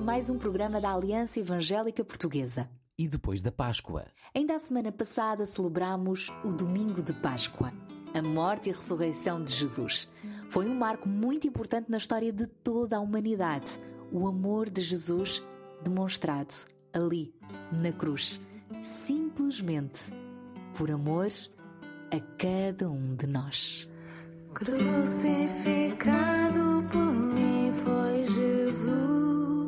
a mais um programa da Aliança Evangélica Portuguesa. E depois da Páscoa? Ainda a semana passada celebramos o Domingo de Páscoa, a morte e a ressurreição de Jesus. Foi um marco muito importante na história de toda a humanidade. O amor de Jesus demonstrado ali, na cruz. Simplesmente por amor a cada um de nós. Crucificado por mim foi Jesus,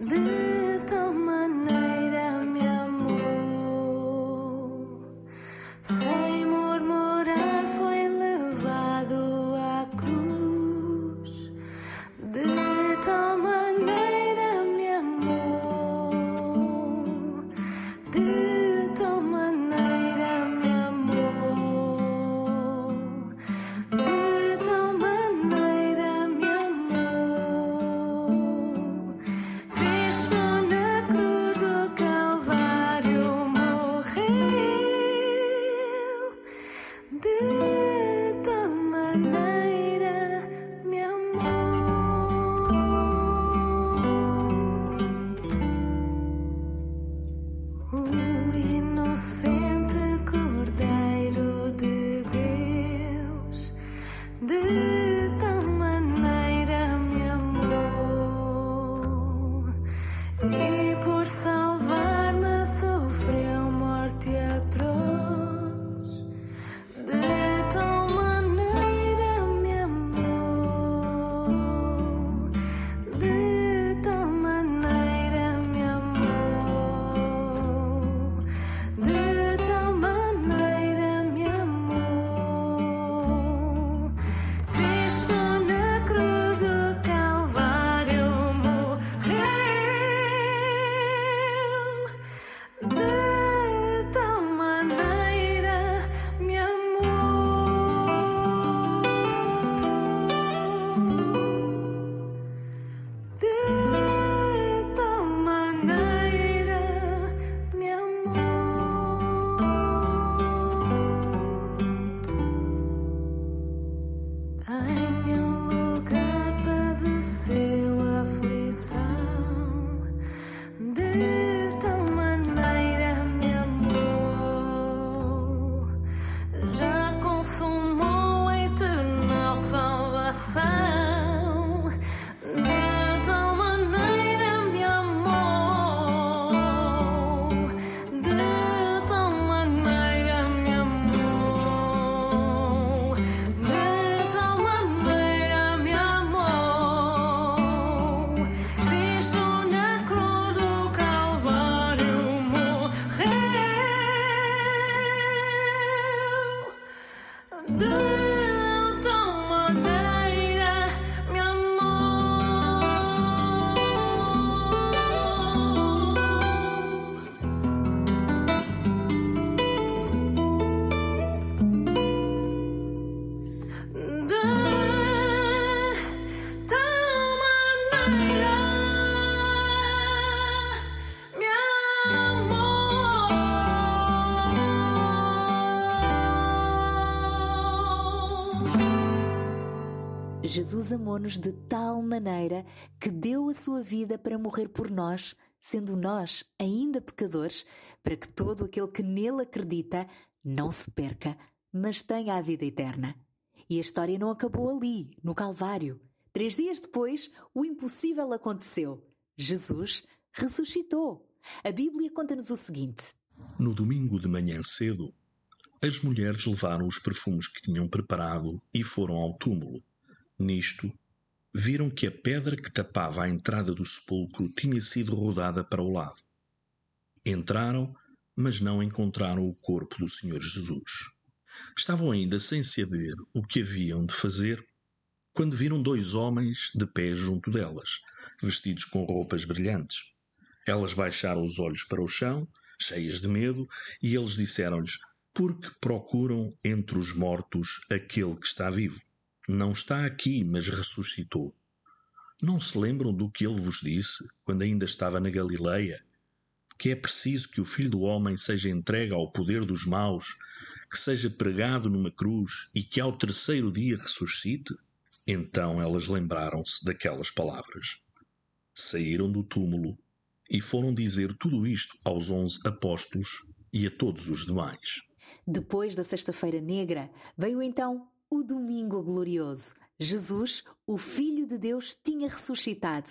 de tal maneira me Jesus amou-nos de tal maneira que deu a sua vida para morrer por nós, sendo nós ainda pecadores, para que todo aquele que nele acredita não se perca, mas tenha a vida eterna. E a história não acabou ali, no Calvário. Três dias depois, o impossível aconteceu. Jesus ressuscitou. A Bíblia conta-nos o seguinte: No domingo de manhã cedo, as mulheres levaram os perfumes que tinham preparado e foram ao túmulo. Nisto, viram que a pedra que tapava a entrada do sepulcro tinha sido rodada para o lado. Entraram, mas não encontraram o corpo do Senhor Jesus. Estavam ainda sem saber o que haviam de fazer quando viram dois homens de pé junto delas. vestidos com roupas brilhantes. Elas baixaram os olhos para o chão, cheias de medo, e eles disseram-lhes: Por que procuram entre os mortos aquele que está vivo? Não está aqui, mas ressuscitou. Não se lembram do que ele vos disse quando ainda estava na Galileia? Que é preciso que o Filho do Homem seja entregue ao poder dos maus, que seja pregado numa cruz e que ao terceiro dia ressuscite? Então elas lembraram-se daquelas palavras. Saíram do túmulo e foram dizer tudo isto aos onze apóstolos e a todos os demais. Depois da Sexta-feira Negra, veio então o Domingo Glorioso. Jesus, o Filho de Deus, tinha ressuscitado.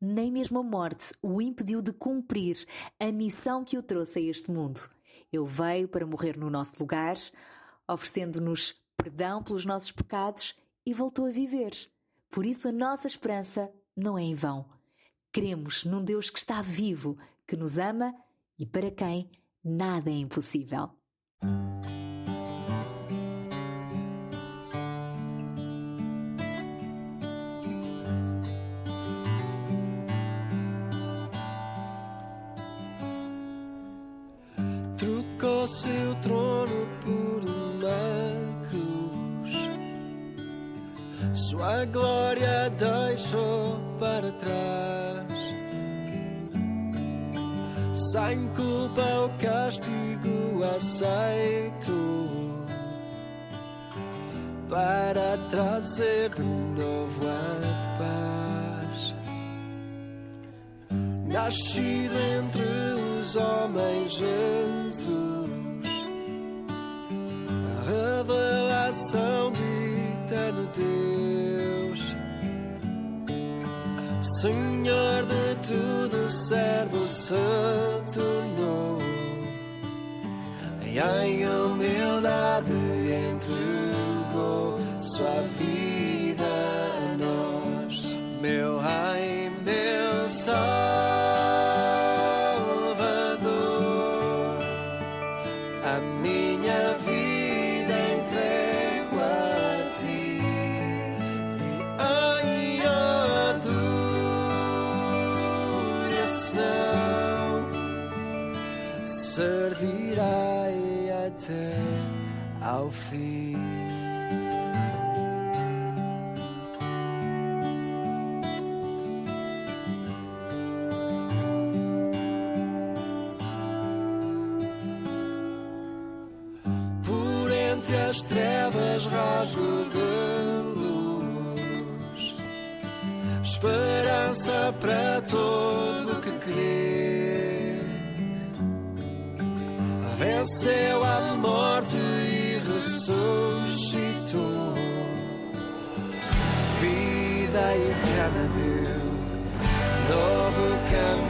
Nem mesmo a morte o impediu de cumprir a missão que o trouxe a este mundo. Ele veio para morrer no nosso lugar, oferecendo-nos perdão pelos nossos pecados e voltou a viver. Por isso a nossa esperança não é em vão. Cremos num Deus que está vivo, que nos ama e para quem nada é impossível. Seu trono por uma cruz. Sua glória deixou para trás. Sem culpa o castigo aceito para trazer de novo a paz. Nascido entre os homens, Jesus, revelação de eterno Deus, Senhor de tudo, servo se tornou, e em humildade entregou sua vida esperança para todo que crê. Venceu a morte e ressuscitou. Vida eterna deu, novo caminho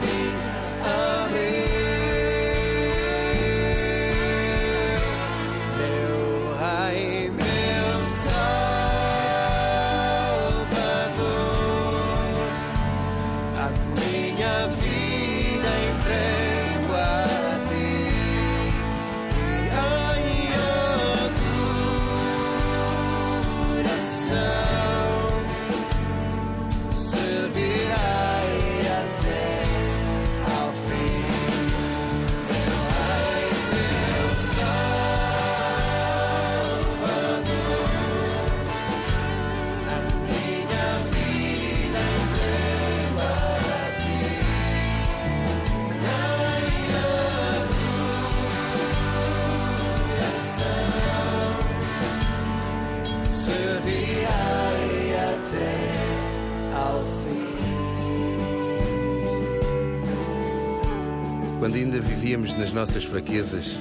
vivíamos nas nossas fraquezas,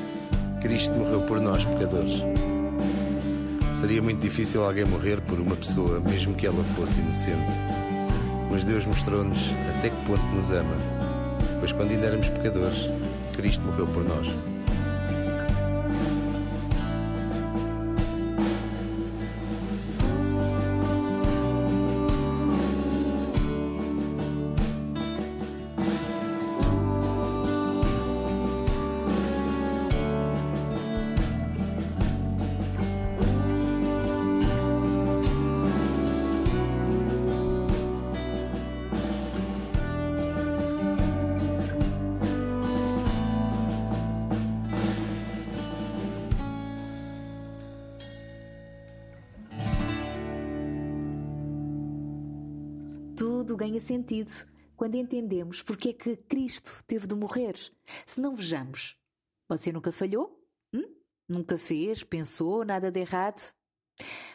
Cristo morreu por nós, pecadores. Seria muito difícil alguém morrer por uma pessoa, mesmo que ela fosse inocente. Mas Deus mostrou-nos até que ponto nos ama, pois quando ainda éramos pecadores, Cristo morreu por nós. Tudo ganha sentido quando entendemos porque é que Cristo teve de morrer. Se não vejamos, você nunca falhou? Hum? Nunca fez, pensou nada de errado?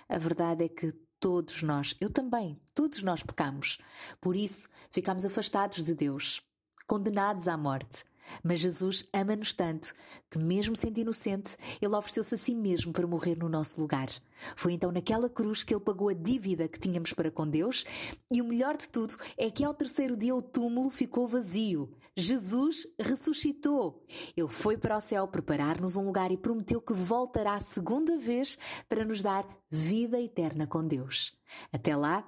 A verdade é que todos nós, eu também, todos nós pecamos. Por isso, ficamos afastados de Deus, condenados à morte. Mas Jesus ama-nos tanto que, mesmo sendo inocente, ele ofereceu-se a si mesmo para morrer no nosso lugar. Foi então naquela cruz que ele pagou a dívida que tínhamos para com Deus, e o melhor de tudo é que ao terceiro dia o túmulo ficou vazio. Jesus ressuscitou. Ele foi para o céu preparar-nos um lugar e prometeu que voltará a segunda vez para nos dar vida eterna com Deus. Até lá,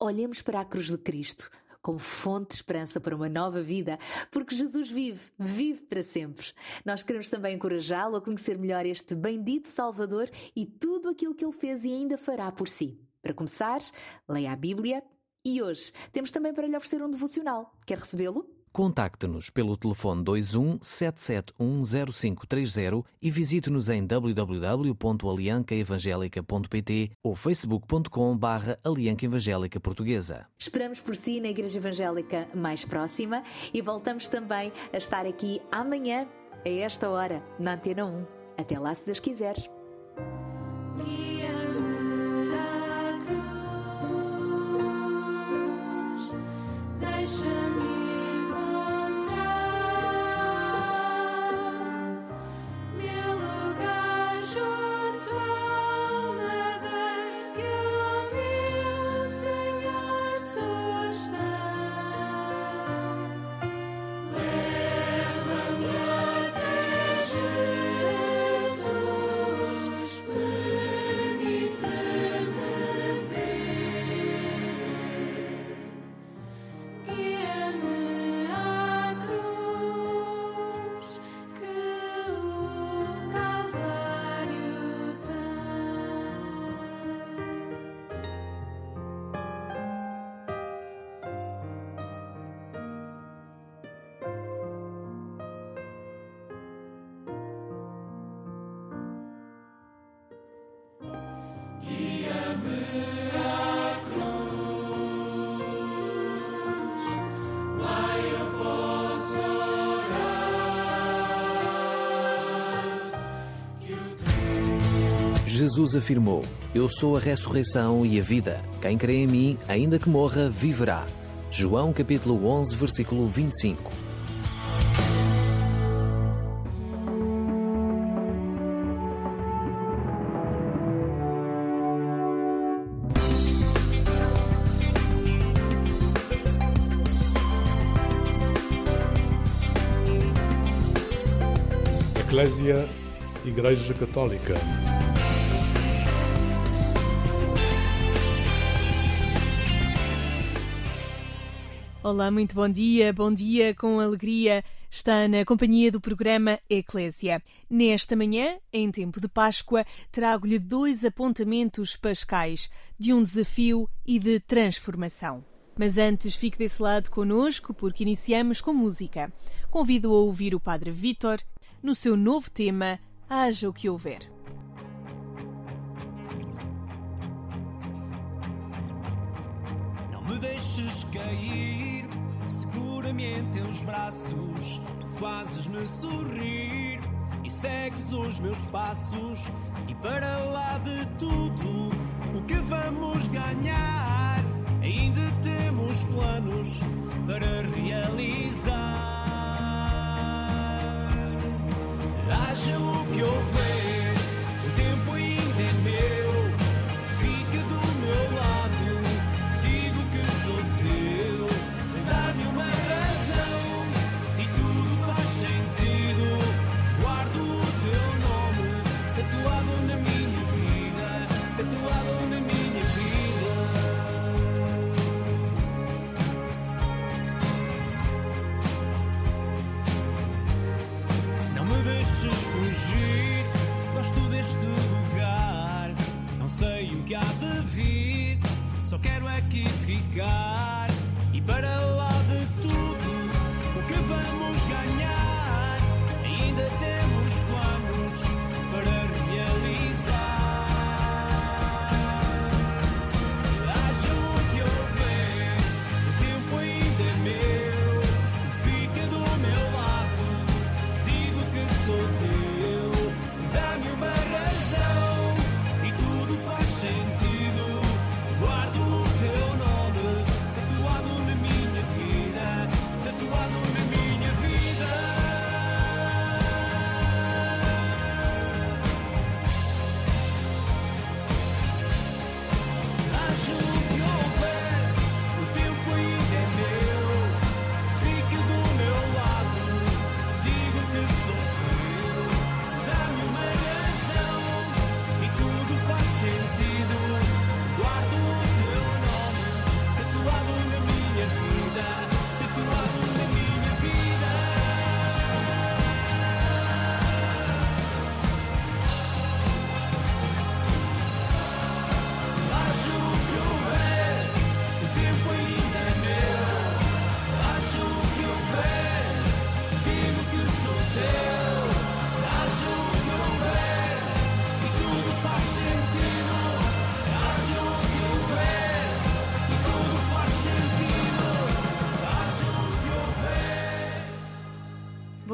olhemos para a cruz de Cristo como fonte de esperança para uma nova vida, porque Jesus vive, vive para sempre. Nós queremos também encorajá-lo a conhecer melhor este bendito Salvador e tudo aquilo que ele fez e ainda fará por si. Para começar, leia a Bíblia e hoje temos também para lhe oferecer um devocional. Quer recebê-lo? Contacte-nos pelo telefone 21 7710530 e visite-nos em www.aliancaevangelica.pt ou facebook.com barra Alianca Evangélica Portuguesa. Esperamos por si na Igreja Evangélica mais próxima e voltamos também a estar aqui amanhã, a esta hora, na Antena 1. Até lá, se Deus quiser. Jesus afirmou: Eu sou a ressurreição e a vida. Quem crê em mim, ainda que morra, viverá. João capítulo 11, versículo 25. Eclésia Igreja Católica. Olá, muito bom dia, bom dia com alegria. Está na companhia do programa Eclésia. Nesta manhã, em tempo de Páscoa, trago-lhe dois apontamentos pascais de um desafio e de transformação. Mas antes, fique desse lado conosco porque iniciamos com música. Convido a ouvir o Padre Vítor no seu novo tema Haja o que houver. Me deixes cair, segura-me em teus braços. Tu fazes-me sorrir e segues os meus passos. E para lá de tudo, o que vamos ganhar? Ainda temos planos para realizar. Haja o que houver, o tempo ainda que há de vir, só quero aqui ficar. E para lá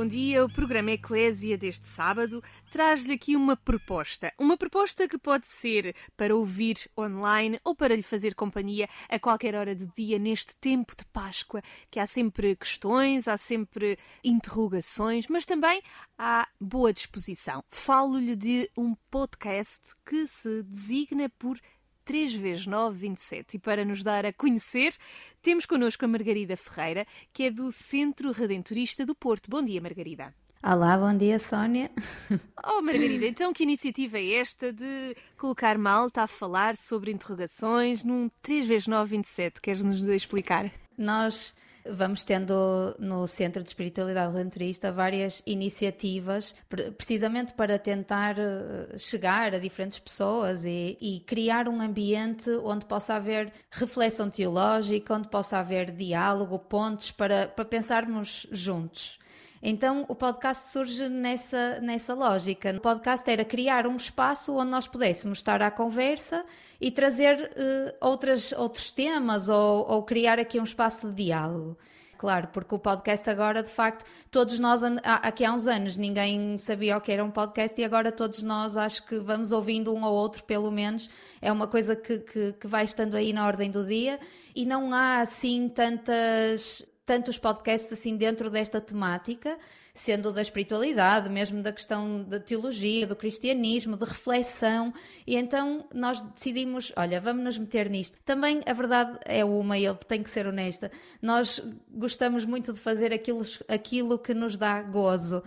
Bom dia, o programa Eclésia deste sábado traz-lhe aqui uma proposta. Uma proposta que pode ser para ouvir online ou para lhe fazer companhia a qualquer hora do dia neste tempo de Páscoa, que há sempre questões, há sempre interrogações, mas também há boa disposição. Falo-lhe de um podcast que se designa por 3 vezes 9, 27. E para nos dar a conhecer, temos connosco a Margarida Ferreira, que é do Centro Redentorista do Porto. Bom dia, Margarida. Olá, bom dia, Sónia. Oh, Margarida, então que iniciativa é esta de colocar malta a falar sobre interrogações num 3 vezes 9, 27? Queres nos explicar? Nós vamos tendo no Centro de Espiritualidade Redentorista várias iniciativas pre- precisamente para tentar eh, chegar a diferentes pessoas e, e criar um ambiente onde possa haver reflexão teológica, onde possa haver diálogo, pontos para, para pensarmos juntos. Então o podcast surge nessa, nessa lógica. O podcast era criar um espaço onde nós pudéssemos estar à conversa e trazer eh, outras, outros temas ou, ou criar aqui um espaço de diálogo. Claro, porque o podcast agora, de facto, todos nós, aqui há uns anos, ninguém sabia o que era um podcast e agora todos nós acho que vamos ouvindo um ou outro, pelo menos. É uma coisa que, que, que vai estando aí na ordem do dia e não há assim tantas tantos podcasts assim dentro desta temática, sendo da espiritualidade, mesmo da questão da teologia, do cristianismo, de reflexão, e então nós decidimos, olha, vamos nos meter nisto. Também a verdade é uma, e eu tenho que ser honesta, nós gostamos muito de fazer aquilo, aquilo que nos dá gozo.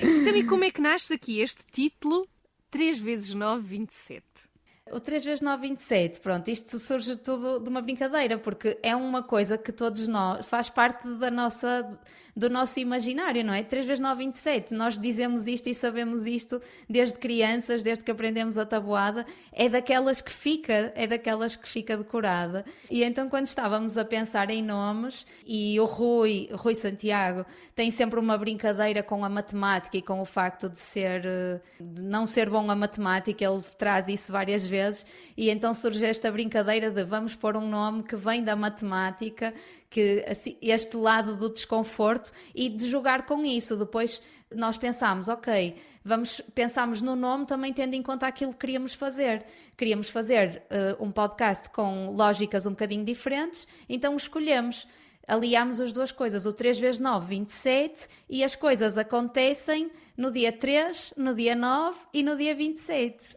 Então, e como é que nasce aqui este título 3 vezes 9, 27? O 3 vezes 9, 27, pronto, isto surge tudo de uma brincadeira, porque é uma coisa que todos nós, faz parte da nossa, do nosso imaginário, não é? 3 vezes 9, 27, nós dizemos isto e sabemos isto desde crianças, desde que aprendemos a tabuada, é daquelas que fica, é daquelas que fica decorada. E então quando estávamos a pensar em nomes, e o Rui, Rui Santiago, tem sempre uma brincadeira com a matemática e com o facto de ser, eh, de não ser bom a matemática, ele traz isso várias vezes e então surge esta brincadeira de vamos pôr um nome que vem da matemática, que assim, este lado do desconforto e de jogar com isso. Depois nós pensámos, ok, vamos pensámos no nome também tendo em conta aquilo que queríamos fazer. Queríamos fazer uh, um podcast com lógicas um bocadinho diferentes, então escolhemos. Aliámos as duas coisas, o 3 vezes 9, 27, e as coisas acontecem no dia 3, no dia 9 e no dia 27.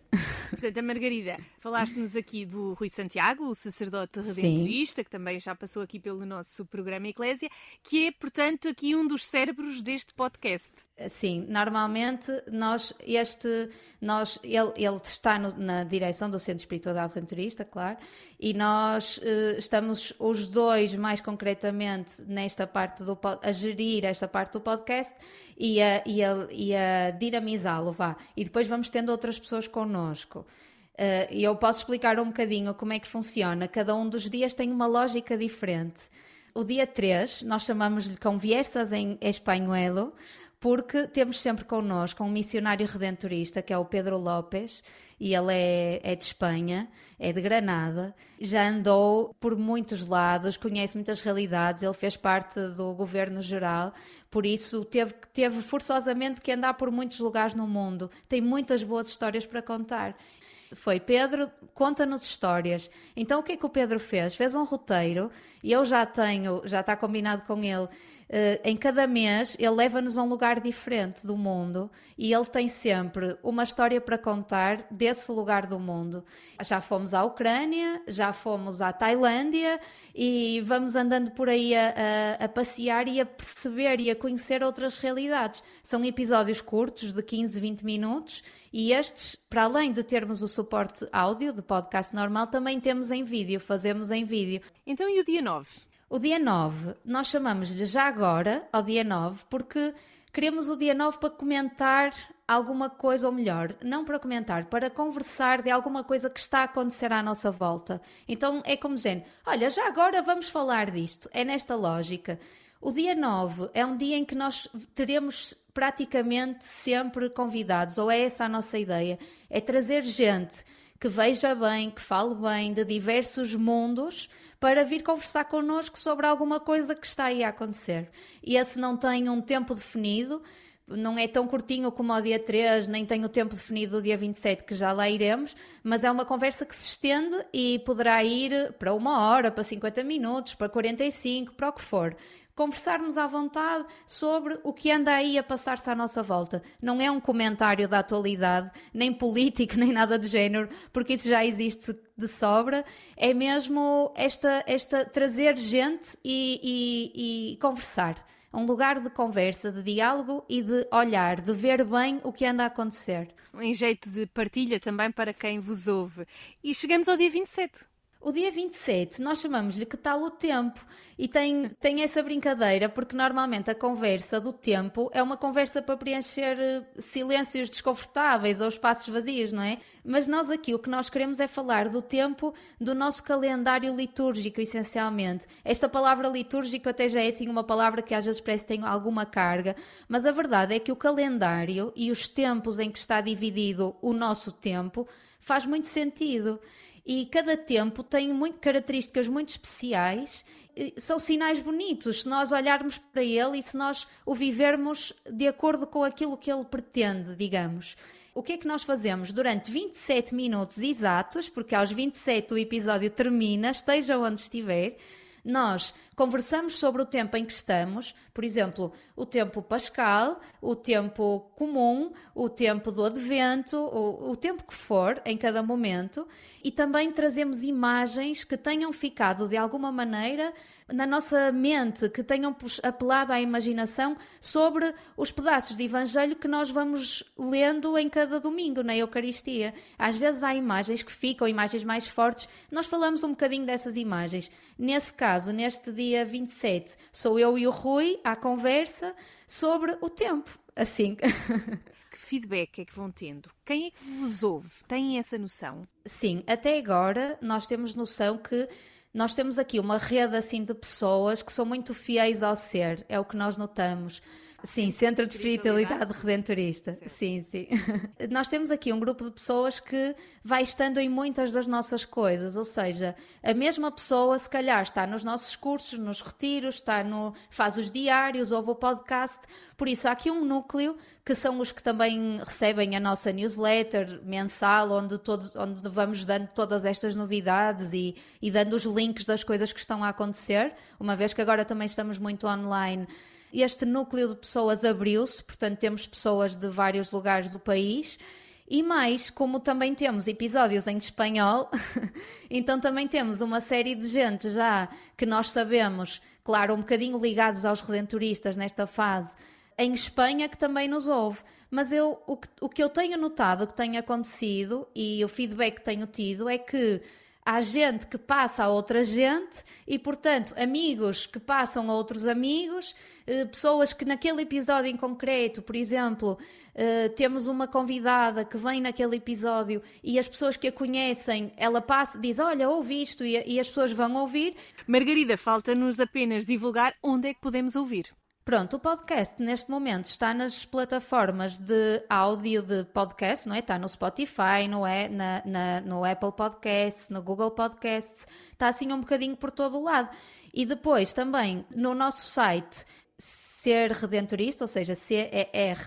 Portanto, a Margarida, falaste-nos aqui do Rui Santiago, o sacerdote redentorista, que também já passou aqui pelo nosso programa Eclésia, que é, portanto, aqui um dos cérebros deste podcast. Sim, normalmente nós, este, nós, ele, ele está no, na direção do Centro de Espiritualidade Redentorista, claro, e nós uh, estamos os dois, mais concretamente, nesta parte do a gerir esta parte do podcast e a, e a, e a dinamizá-lo, vá. E depois vamos tendo outras pessoas connosco. Uh, e eu posso explicar um bocadinho como é que funciona. Cada um dos dias tem uma lógica diferente. O dia 3, nós chamamos-lhe Conversas em Espanholo, porque temos sempre connosco um missionário redentorista, que é o Pedro López, e ele é, é, de Espanha, é de Granada, já andou por muitos lados, conhece muitas realidades, ele fez parte do governo geral, por isso teve, teve forçosamente que andar por muitos lugares no mundo, tem muitas boas histórias para contar. Foi Pedro, conta-nos histórias. Então o que é que o Pedro fez? Fez um roteiro e eu já tenho, já está combinado com ele. Uh, em cada mês ele leva-nos a um lugar diferente do mundo e ele tem sempre uma história para contar desse lugar do mundo. Já fomos à Ucrânia, já fomos à Tailândia e vamos andando por aí a, a, a passear e a perceber e a conhecer outras realidades. São episódios curtos de 15, 20 minutos e estes, para além de termos o suporte áudio de podcast normal, também temos em vídeo, fazemos em vídeo. Então e o dia 9? O dia 9, nós chamamos-lhe já agora ao dia 9 porque queremos o dia 9 para comentar alguma coisa, ou melhor, não para comentar, para conversar de alguma coisa que está a acontecer à nossa volta. Então é como dizendo: olha, já agora vamos falar disto. É nesta lógica. O dia 9 é um dia em que nós teremos praticamente sempre convidados, ou é essa a nossa ideia: é trazer gente que veja bem, que fale bem de diversos mundos para vir conversar connosco sobre alguma coisa que está aí a acontecer. E esse não tem um tempo definido, não é tão curtinho como ao dia 3, nem tem o tempo definido do dia 27, que já lá iremos, mas é uma conversa que se estende e poderá ir para uma hora, para 50 minutos, para 45, para o que for. Conversarmos à vontade sobre o que anda aí a passar-se à nossa volta. Não é um comentário da atualidade, nem político, nem nada de género, porque isso já existe de sobra. É mesmo esta, esta trazer gente e, e, e conversar um lugar de conversa, de diálogo e de olhar, de ver bem o que anda a acontecer. Em jeito de partilha também para quem vos ouve. E chegamos ao dia 27. O dia 27, nós chamamos-lhe que tal o tempo e tem, tem essa brincadeira porque normalmente a conversa do tempo é uma conversa para preencher eh, silêncios desconfortáveis ou espaços vazios, não é? Mas nós aqui o que nós queremos é falar do tempo do nosso calendário litúrgico, essencialmente. Esta palavra litúrgico até já é assim uma palavra que às vezes parece que tem alguma carga, mas a verdade é que o calendário e os tempos em que está dividido o nosso tempo faz muito sentido e cada tempo tem muito características muito especiais. São sinais bonitos se nós olharmos para ele e se nós o vivermos de acordo com aquilo que ele pretende, digamos. O que é que nós fazemos durante 27 minutos exatos, porque aos 27 o episódio termina, esteja onde estiver, nós conversamos sobre o tempo em que estamos, por exemplo, o tempo pascal, o tempo comum, o tempo do advento, o, o tempo que for em cada momento, e também trazemos imagens que tenham ficado de alguma maneira na nossa mente, que tenham apelado à imaginação sobre os pedaços de Evangelho que nós vamos lendo em cada domingo na Eucaristia. Às vezes há imagens que ficam, imagens mais fortes, nós falamos um bocadinho dessas imagens. Nesse caso, neste dia 27, sou eu e o Rui à conversa sobre o tempo. Assim. Que feedback é que vão tendo? Quem é que vos ouve? Têm essa noção? Sim, até agora nós temos noção que nós temos aqui uma rede assim de pessoas que são muito fiéis ao ser, é o que nós notamos. Sim, Centro de Espiritualidade Redentorista. Sim, sim. Nós temos aqui um grupo de pessoas que vai estando em muitas das nossas coisas, ou seja, a mesma pessoa se calhar está nos nossos cursos, nos retiros, está no faz os diários, ouve o podcast. Por isso há aqui um núcleo que são os que também recebem a nossa newsletter mensal, onde, todos, onde vamos dando todas estas novidades e, e dando os links das coisas que estão a acontecer, uma vez que agora também estamos muito online este núcleo de pessoas abriu-se, portanto, temos pessoas de vários lugares do país. E mais, como também temos episódios em espanhol, então também temos uma série de gente já que nós sabemos, claro, um bocadinho ligados aos redentoristas nesta fase, em Espanha que também nos ouve. Mas eu, o, que, o que eu tenho notado, o que tem acontecido e o feedback que tenho tido é que há gente que passa a outra gente e, portanto, amigos que passam a outros amigos, eh, pessoas que naquele episódio em concreto, por exemplo, eh, temos uma convidada que vem naquele episódio e as pessoas que a conhecem, ela passa, diz: Olha, ouvi isto e, e as pessoas vão ouvir. Margarida, falta-nos apenas divulgar onde é que podemos ouvir. Pronto, o podcast neste momento está nas plataformas de áudio de podcast, não é? Está no Spotify, no, é, na, na, no Apple Podcasts, no Google Podcasts, está assim um bocadinho por todo o lado. E depois também no nosso site ser redentorista, ou seja, C-E-R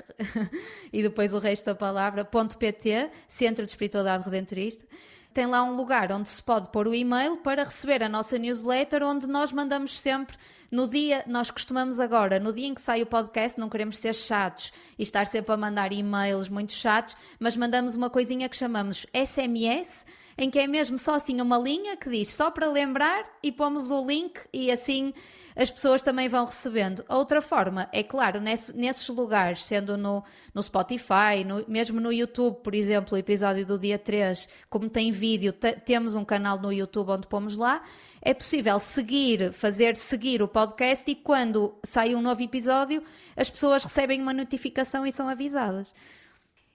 e depois o resto da palavra, .pt, Centro de Espiritualidade Redentorista tem lá um lugar onde se pode pôr o e-mail para receber a nossa newsletter, onde nós mandamos sempre no dia, nós costumamos agora, no dia em que sai o podcast, não queremos ser chatos e estar sempre a mandar e-mails muito chatos, mas mandamos uma coisinha que chamamos SMS, em que é mesmo só assim uma linha que diz só para lembrar e pomos o link e assim as pessoas também vão recebendo. Outra forma, é claro, nesse, nesses lugares, sendo no, no Spotify, no, mesmo no YouTube, por exemplo, o episódio do dia 3, como tem vídeo, temos um canal no YouTube onde pomos lá, é possível seguir, fazer seguir o podcast e quando sai um novo episódio, as pessoas recebem uma notificação e são avisadas.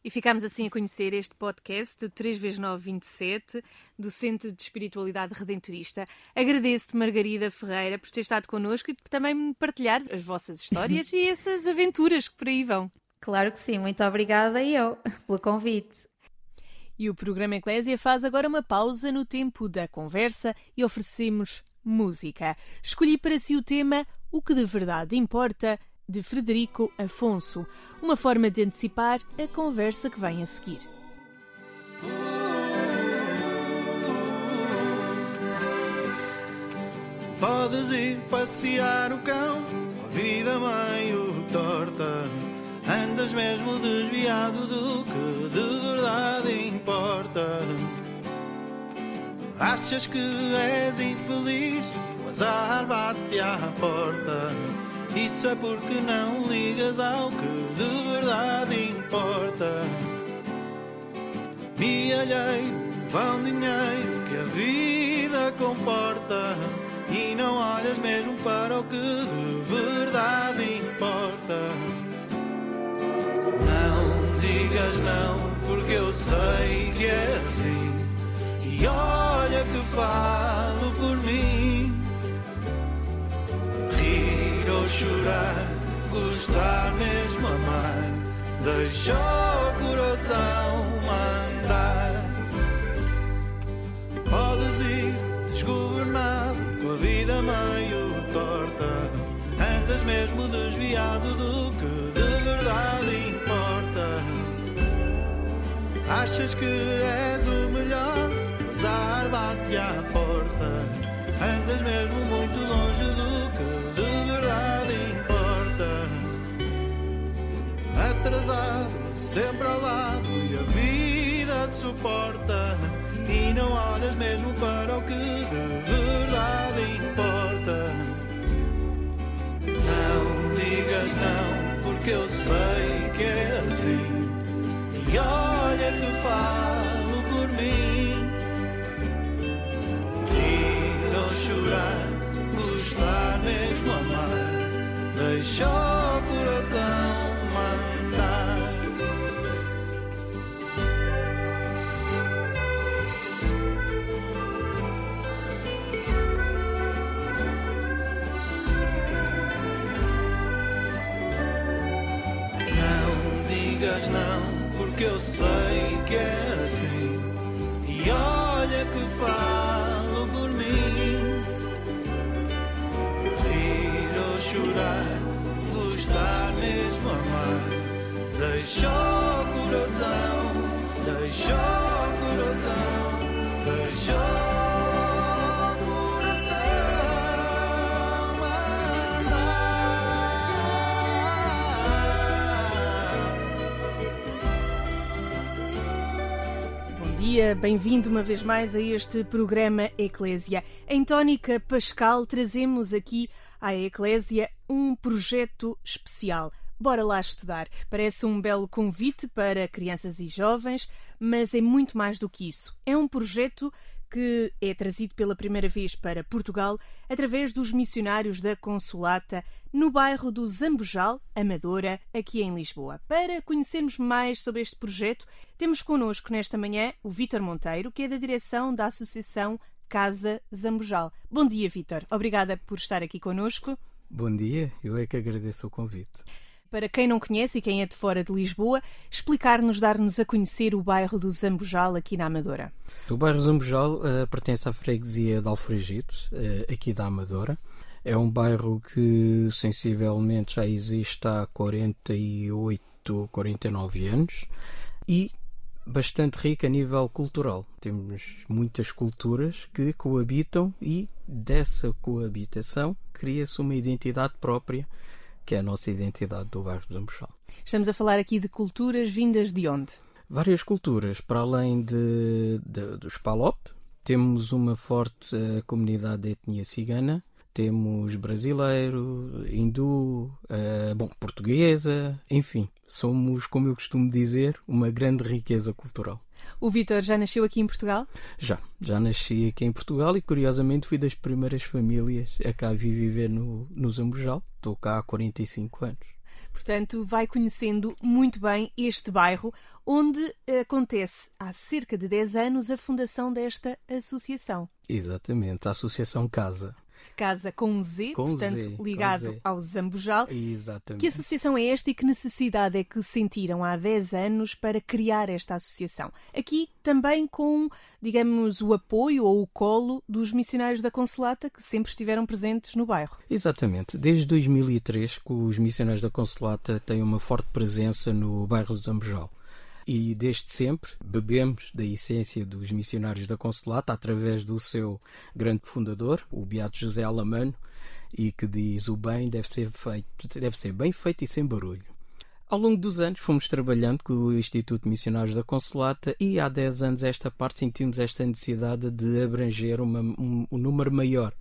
E ficamos assim a conhecer este podcast 3x927 do Centro de Espiritualidade Redentorista. Agradeço-te, Margarida Ferreira, por ter estado connosco e também me partilhar as vossas histórias e essas aventuras que por aí vão. Claro que sim, muito obrigada e eu pelo convite. E o programa Eclésia faz agora uma pausa no tempo da conversa e oferecemos música. Escolhi para si o tema O que de verdade importa, de Frederico Afonso, uma forma de antecipar a conversa que vem a seguir. Podes ir passear o cão com a vida meio torta. Andas mesmo desviado do que de verdade importa. Achas que és infeliz, o azar bate à porta. Isso é porque não ligas ao que de verdade importa. Milheiro, vão dinheiro que a vida comporta. E não olhas mesmo para o que de verdade importa. Não digas não, porque eu sei que é assim. E olha que falo por mim. Chorar, gostar mesmo amar. Deixa o coração mandar. Podes ir desgovernado com a vida meio torta. Andas mesmo desviado do que de verdade importa. Achas que és o melhor, o azar bate à porta. Andas mesmo muito longe do Atrasado, sempre ao lado e a vida suporta. E não olhas mesmo para o que de verdade importa. Não digas não, porque eu sei que é assim. E olha que falo por mim. Ou chorar, gostar mesmo amar. Deixa o coração porque eu sei que é assim. E olha que falo por mim. Rir ou chorar, gostar mesmo amar. Deixa o coração, deixa o dia, bem-vindo uma vez mais a este programa Eclésia. Em Tónica Pascal trazemos aqui à Eclésia um projeto especial. Bora lá estudar. Parece um belo convite para crianças e jovens, mas é muito mais do que isso. É um projeto que é trazido pela primeira vez para Portugal através dos missionários da Consolata no bairro do Zambujal, Amadora, aqui em Lisboa. Para conhecermos mais sobre este projeto, temos connosco nesta manhã o Vítor Monteiro, que é da direção da Associação Casa Zambujal. Bom dia, Vítor. Obrigada por estar aqui connosco. Bom dia, eu é que agradeço o convite. Para quem não conhece e quem é de fora de Lisboa, explicar-nos, dar-nos a conhecer o bairro do Zambujal aqui na Amadora. O bairro Zambujal eh, pertence à freguesia de Alfragide, eh, aqui da Amadora. É um bairro que sensivelmente já existe há 48, 49 anos e bastante rico a nível cultural. Temos muitas culturas que coabitam e dessa coabitação cria-se uma identidade própria, que é a nossa identidade do bairro de Zambujal. Estamos a falar aqui de culturas vindas de onde? Várias culturas, para além de, de- dos Palop, temos uma forte eh, comunidade de etnia cigana, temos brasileiro, hindu, eh, bom, portuguesa, enfim, somos, como eu costumo dizer, uma grande riqueza cultural. O Vítor já nasceu aqui em Portugal? Já, já nasci aqui em Portugal e curiosamente fui das primeiras famílias a cá vir viver no, no Zambujal. Estou cá há 45 anos. Portanto, vai conhecendo muito bem este bairro, onde acontece há cerca de 10 anos a fundação desta associação. Exatamente, a Associação Casa. Casa com um Z, Com portanto, Z, ligado Z. ao Zambujal. Exatamente. Que associação é esta e que necessidade é que sentiram há 10 anos para criar esta associação? Aqui também com, digamos, o apoio ou o colo dos missionários da Consolata que sempre estiveram presentes no bairro. Exatamente. Desde 2003 que os missionários da Consolata têm uma forte presença no bairro de Zambujal. E desde sempre bebemos da essência dos missionários da Consolata através do seu grande fundador, o Beato José Alamano, e que diz o bem deve ser feito, deve ser bem feito e sem barulho. Ao longo dos anos fomos trabalhando com o Instituto de Missionários da Consolata e há 10 anos esta parte sentimos esta necessidade de abranger uma- um, um número maior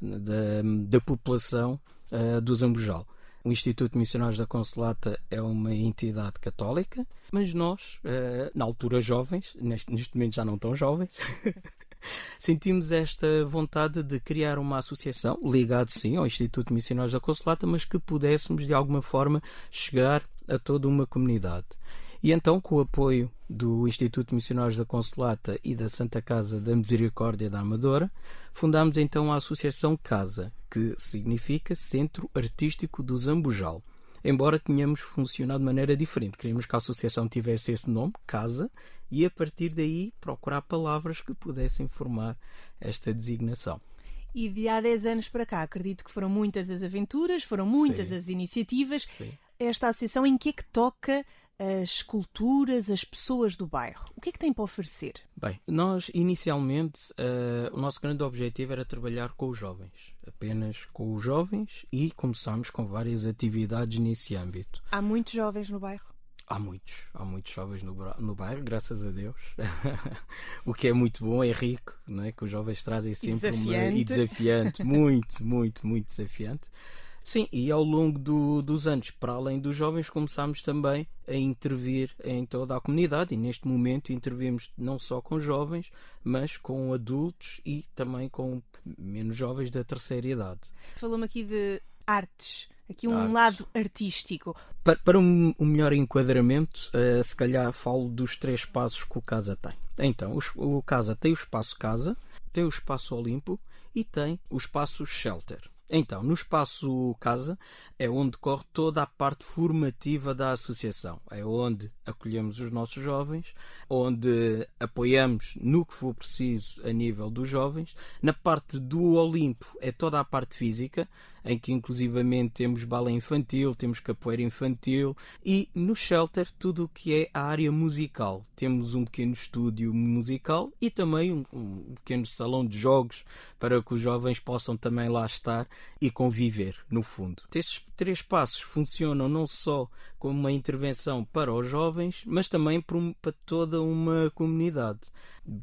da, da população ah, do Zambujal. O Instituto de Missionários da Consolata é uma entidade católica, mas nós, ah, na altura jovens, neste momento já não tão jovens, sentimos esta vontade de criar uma associação, ligado sim ao Instituto de Missionários da Consolata, mas que pudéssemos de alguma forma chegar a toda uma comunidade. E então, com o apoio do Instituto de Missionários da Consolata e da Santa Casa da Misericórdia da Amadora, fundámos então a Associação Casa, que significa Centro Artístico do Zambujal. Embora tenhamos funcionado de maneira diferente, queríamos que a associação tivesse esse nome, Casa, e a partir daí procurar palavras que pudessem formar esta designação. E de há 10 anos para cá, acredito que foram muitas as aventuras, foram muitas Sim. as iniciativas. Sim. Esta associação em que é que toca as culturas, as pessoas do bairro? O que é que tem para oferecer? Bem, nós inicialmente eh, o nosso grande objetivo era trabalhar com os jovens, apenas com os jovens e começámos com várias atividades nesse âmbito. Há muitos jovens no bairro. Há muitos, há muitos jovens no, no bairro, graças a Deus. o que é muito bom, é rico, não é? Que os jovens trazem sempre uma. desafiante. E desafiante, muito, muito, muito desafiante. Sim, e ao longo do- dos anos, para além dos jovens, começámos também a intervir em toda a comunidade e neste momento intervimos não só com jovens, mas com adultos e também com menos jovens da terceira idade. Falou-me aqui de artes, aqui um Artes. lado artístico. Para, para um, um melhor enquadramento, eh, se calhar falo dos três passos que o Casa tem. Então, os- o Casa tem o espaço Casa, tem o espaço Olimpo e tem o espaço Shelter. Então, no espaço Casa é onde corre toda a parte formativa da associação. É onde acolhemos os nossos jovens, onde apoiamos no que for preciso a nível dos jovens. Na parte do Olimpo é toda a parte física, em que inclusivamente temos bala infantil, temos capoeira infantil e no shelter tudo o que é a área musical. Temos um pequeno estúdio musical e também um, um pequeno salão de jogos para que os jovens possam também lá estar e conviver, no fundo. Estes três passos funcionam não só como uma intervenção para os jovens, mas também para toda uma comunidade.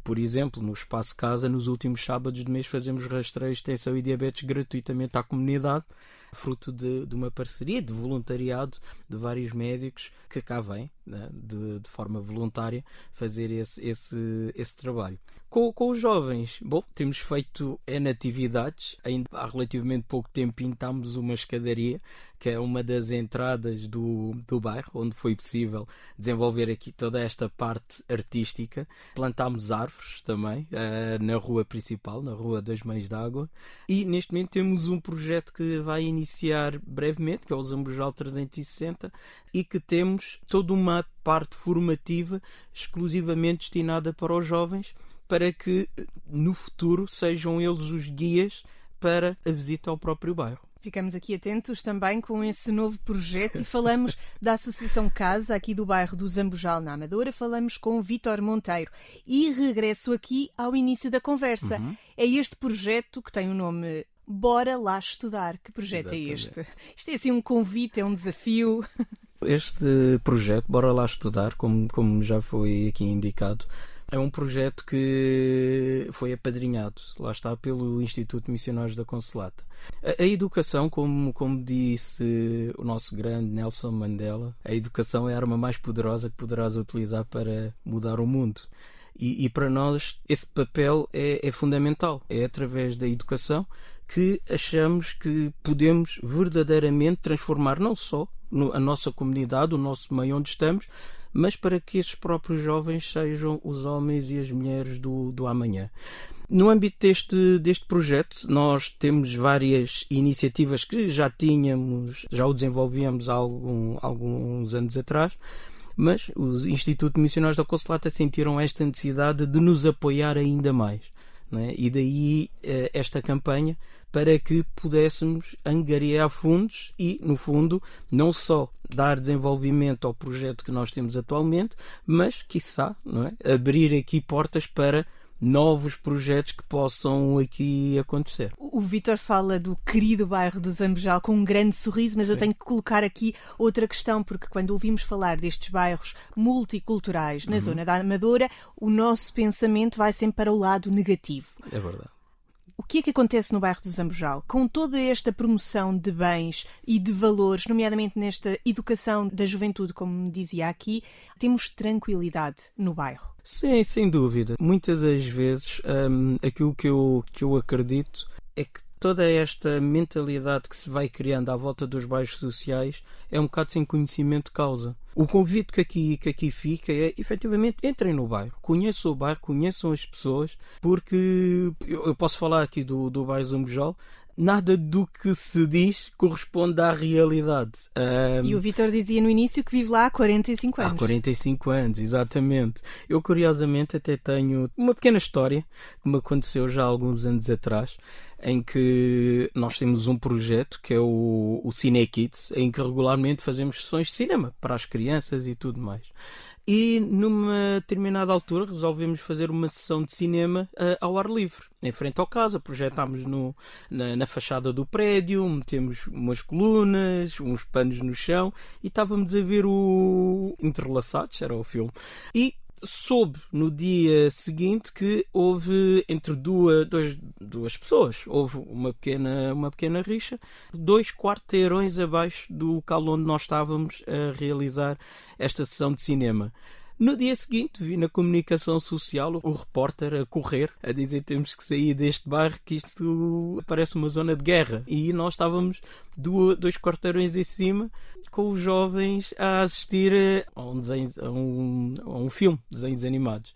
Por exemplo, no Espaço Casa, nos últimos sábados de mês, fazemos rastreio, extensão e diabetes gratuitamente à comunidade, fruto de, de uma parceria de voluntariado de vários médicos que cá vêm, né, de, de forma voluntária, fazer esse, esse, esse trabalho. Com, com os jovens, bom, temos feito N atividades, ainda há relativamente pouco tempo pintámos uma escadaria, que é uma das entradas do, do bairro, onde foi possível desenvolver aqui toda esta parte artística. Plantámos árvores também eh, na rua principal, na Rua das Mães d'Água, e neste momento temos um projeto que vai iniciar brevemente, que é o Zambujal 360, e que temos toda uma parte formativa exclusivamente destinada para os jovens, para que no futuro sejam eles os guias para a visita ao próprio bairro. Ficamos aqui atentos também com esse novo projeto e falamos da Associação Casa, aqui do bairro do Zambujal, na Amadora. Falamos com o Vítor Monteiro. E regresso aqui ao início da conversa. Uhum. É este projeto que tem o nome Bora Lá Estudar. Que projeto é Exatamente. este? Isto é assim um convite, é um desafio. Este projeto, Bora Lá Estudar, como, como já foi aqui indicado, é um projeto que foi apadrinhado, lá está, pelo Instituto Missionários da Consolata. A, a educação, como, como disse o nosso grande Nelson Mandela, a educação é a arma mais poderosa que poderás utilizar para mudar o mundo. E, e para nós esse papel é, é fundamental. É através da educação que achamos que podemos verdadeiramente transformar não só a nossa comunidade, o nosso meio onde estamos, mas para que estes próprios jovens sejam os homens e as mulheres do, do amanhã. No âmbito deste, deste projeto, nós temos várias iniciativas que já tínhamos, já o desenvolvíamos há algum, alguns anos atrás, mas os Instituto Missionários da Consolata sentiram esta necessidade de nos apoiar ainda mais. É? E daí eh, esta campanha para que pudéssemos angariar fundos e, no fundo, não só dar desenvolvimento ao projeto que nós temos atualmente, mas, quiçá, é? abrir aqui portas para novos projetos que possam aqui acontecer. O Vítor fala do querido bairro do Zambujal com um grande sorriso, mas eu Sim. tenho que colocar aqui outra questão, porque quando ouvimos falar destes bairros multiculturais na Uhum. zona da Amadora, o nosso pensamento vai sempre para o lado negativo. É verdade. O que é que acontece no bairro do Zambujal? Com toda esta promoção de bens e de valores, nomeadamente nesta educação da juventude, como dizia aqui, temos tranquilidade no bairro. Sim, sem dúvida. Muitas das vezes hum, aquilo que eu, que eu acredito é que toda esta mentalidade que se vai criando à volta dos bairros sociais é um bocado sem conhecimento de causa. O convite que aqui, que aqui fica é, efetivamente, entrem no bairro, conheçam o bairro, conheçam as pessoas, porque eu, eu posso falar aqui do, do bairro Zambujal, nada do que se diz corresponde à realidade. Hum, E o Vítor dizia no início que vive lá há 45 anos. Há 45 anos, exatamente. Eu, curiosamente, até tenho uma pequena história que me aconteceu já há alguns anos atrás, em que nós temos um projeto que é o, o Cine Kids, em que regularmente fazemos sessões de cinema para as crianças e tudo mais. E numa determinada altura resolvemos fazer uma sessão de cinema eh, ao ar livre, em frente ao casa. Projetámos no, na, na fachada do prédio, metemos umas colunas, uns panos no chão e estávamos a ver o Entrelaçados, era o filme. E soube no dia seguinte que houve entre duas, dois, duas pessoas, houve uma pequena, uma pequena rixa, dois quarteirões abaixo do local onde nós estávamos a realizar esta sessão de cinema. No dia seguinte, vi na comunicação social o repórter a correr, a dizer temos que sair deste bairro que isto parece uma zona de guerra. E nós estávamos do- dois quarteirões em cima com os jovens a assistir a um, desenho, a um, a um filme, desenhos animados.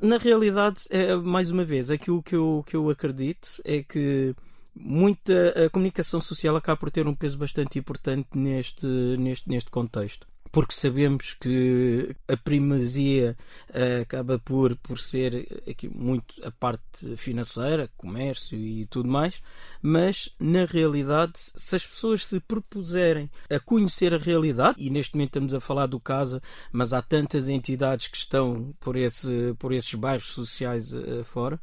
Na realidade, é, mais uma vez, aquilo que eu, que eu acredito é que muita a comunicação social acaba por ter um peso bastante importante neste, neste, neste contexto. Porque sabemos que a primazia eh, acaba por, por ser aqui muito a parte financeira, comércio e tudo mais, mas na realidade, se as pessoas se propuserem a conhecer a realidade, e neste momento estamos a falar do Casa, mas há tantas entidades que estão por, esse, por esses bairros sociais eh, fora,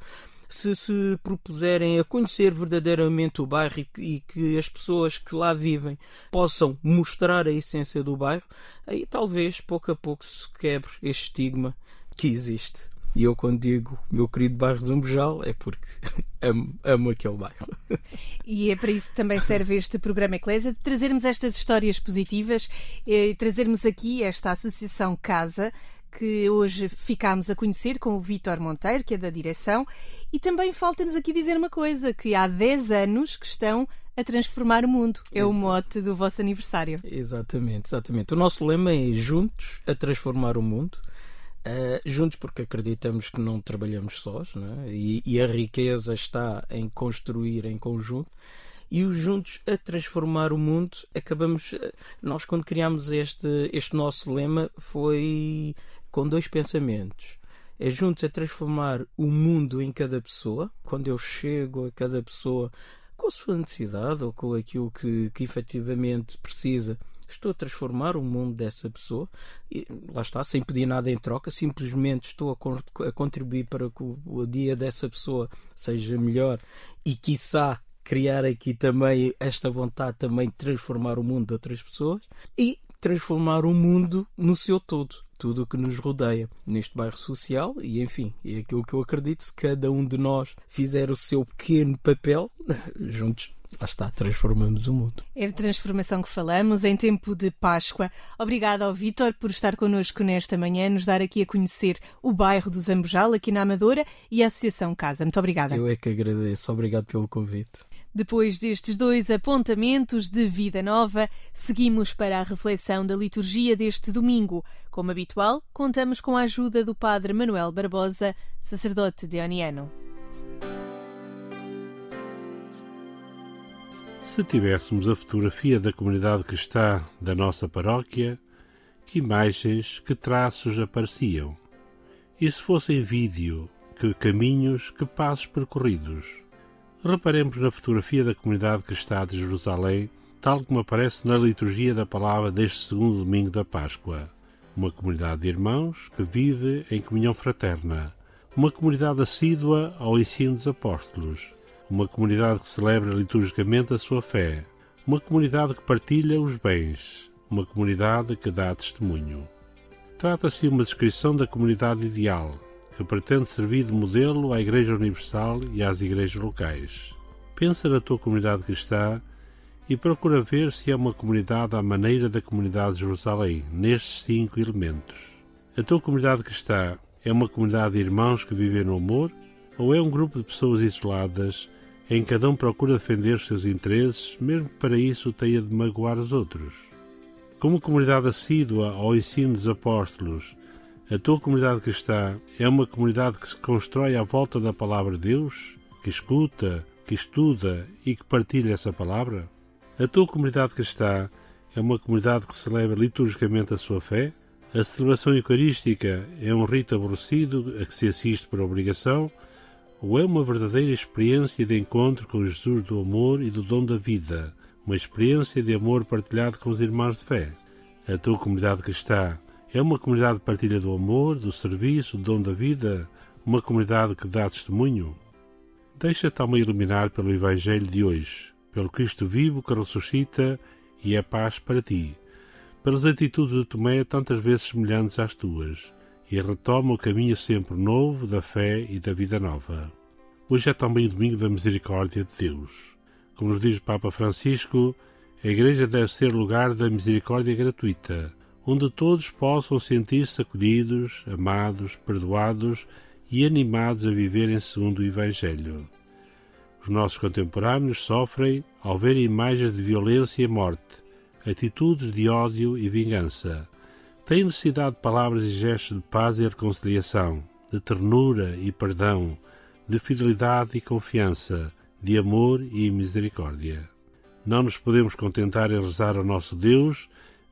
se se propuserem a conhecer verdadeiramente o bairro e que, as pessoas que lá vivem possam mostrar a essência do bairro, aí talvez pouco a pouco se quebre este estigma que existe. E eu quando digo meu querido bairro de Zambujal é porque amo, amo aquele bairro. E é para isso que também serve este programa Eclésia, de trazermos estas histórias positivas e trazermos aqui esta associação Casa, que hoje ficámos a conhecer com o Vítor Monteiro, que é da direção, e também falta-nos aqui dizer uma coisa, que há 10 anos que estão a transformar o mundo. É o mote do vosso aniversário. Exatamente, exatamente. O nosso lema é juntos a transformar o mundo. Uh, juntos porque acreditamos que não trabalhamos sós não é? e, e a riqueza está em construir em conjunto e os juntos a transformar o mundo acabamos uh, nós quando criámos este este nosso lema foi com dois pensamentos. É juntos a transformar o mundo em cada pessoa. Quando eu chego a cada pessoa com a sua necessidade ou com aquilo que, que efetivamente precisa estou a transformar o mundo dessa pessoa. E lá está, sem pedir nada em troca, simplesmente estou a, con a contribuir para que o, dia dessa pessoa seja melhor e quiçá criar aqui também esta vontade também de transformar o mundo de outras pessoas. E transformar o mundo no seu todo tudo o que nos rodeia neste bairro social e enfim, é aquilo que eu acredito se cada um de nós fizer o seu pequeno papel juntos lá está, transformamos o mundo. É de transformação que falamos em tempo de Páscoa. Obrigada ao Vítor por estar connosco nesta manhã, nos dar aqui a conhecer o bairro do Zambujal, aqui na Amadora, e a Associação Casa. Muito obrigada. Eu é que agradeço. Obrigado pelo convite. Depois destes dois apontamentos de vida nova, seguimos para a reflexão da liturgia deste domingo. Como habitual, contamos com a ajuda do Padre Manuel Barbosa, sacerdote de Oniano. Se tivéssemos a fotografia da comunidade cristã da nossa paróquia, que imagens, que traços apareciam? E se fosse em vídeo, que caminhos, que passos percorridos? Reparemos na fotografia da comunidade cristã de Jerusalém, tal como aparece na liturgia da palavra deste segundo domingo da Páscoa. Uma comunidade de irmãos que vive em comunhão fraterna, uma comunidade assídua ao ensino dos apóstolos, uma comunidade que celebra liturgicamente a sua fé, uma comunidade que partilha os bens, uma comunidade que dá testemunho. Trata-se de uma descrição da comunidade ideal, que pretende servir de modelo à Igreja Universal e às igrejas locais. Pensa na tua comunidade cristã e procura ver se é uma comunidade à maneira da comunidade de Jerusalém, nestes cinco elementos. A tua comunidade cristã é uma comunidade de irmãos que vivem no amor ou é um grupo de pessoas isoladas em que cada um procura defender os seus interesses, mesmo que para isso tenha de magoar os outros? Como comunidade assídua ao ensino dos apóstolos, a tua comunidade cristã é uma comunidade que se constrói à volta da palavra de Deus, que escuta, que estuda e que partilha essa palavra? A tua comunidade cristã é uma comunidade que celebra liturgicamente a sua fé? A celebração eucarística é um rito aborrecido a que se assiste por obrigação? Ou é uma verdadeira experiência de encontro com Jesus do amor e do dom da vida, uma experiência de amor partilhado com os irmãos de fé? A tua comunidade cristã é uma comunidade de partilha do amor, do serviço, do dom da vida, uma comunidade que dá testemunho? Deixa-te alma iluminar pelo Evangelho de hoje, pelo Cristo vivo que ressuscita e é paz para ti, pelas atitudes de Tomé tantas vezes semelhantes às tuas, e retoma o caminho sempre novo da fé e da vida nova. Hoje é também o domingo da misericórdia de Deus. Como nos diz o Papa Francisco, a Igreja deve ser lugar da misericórdia gratuita, onde todos possam sentir-se acolhidos, amados, perdoados e animados a viverem segundo o Evangelho. Os nossos contemporâneos sofrem ao ver imagens de violência e morte, atitudes de ódio e vingança. Têm necessidade de palavras e gestos de paz e reconciliação, de ternura e perdão, de fidelidade e confiança, de amor e misericórdia. Não nos podemos contentar em rezar ao nosso Deus,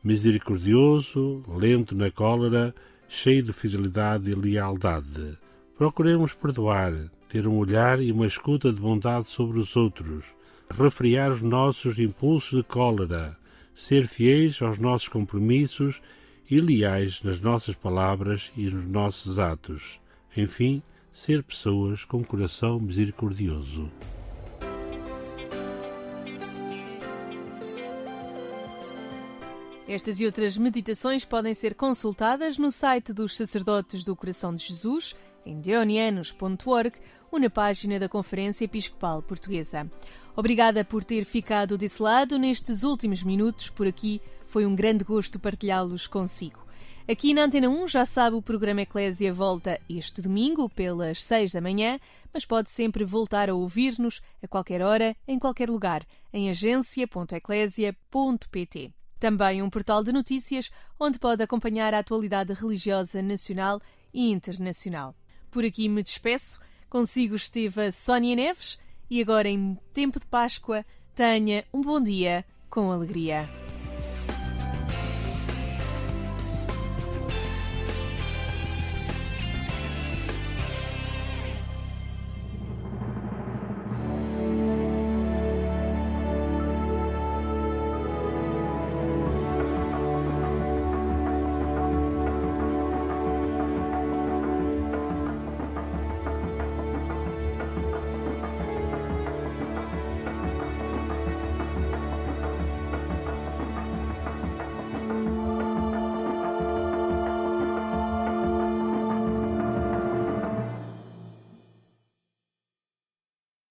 misericordioso, lento na cólera, cheio de fidelidade e lealdade. Procuremos perdoar, ter um olhar e uma escuta de bondade sobre os outros, refriar os nossos impulsos de cólera, ser fiéis aos nossos compromissos e leais nas nossas palavras e nos nossos atos. Enfim, ser pessoas com coração misericordioso. Estas e outras meditações podem ser consultadas no site dos Sacerdotes do Coração de Jesus, em deonianos.org ou na página da Conferência Episcopal Portuguesa. Obrigada por ter ficado desse lado nestes últimos minutos. Por aqui foi um grande gosto partilhá-los consigo. Aqui na Antena 1 já sabe o programa Eclésia volta este domingo pelas 6 da manhã, mas pode sempre voltar a ouvir-nos a qualquer hora, em qualquer lugar, em agência.eclésia.pt. Também um portal de notícias onde pode acompanhar a atualidade religiosa nacional e internacional. Por aqui me despeço. Consigo esteve a Sónia Neves e agora, em tempo de Páscoa, tenha um bom dia com alegria.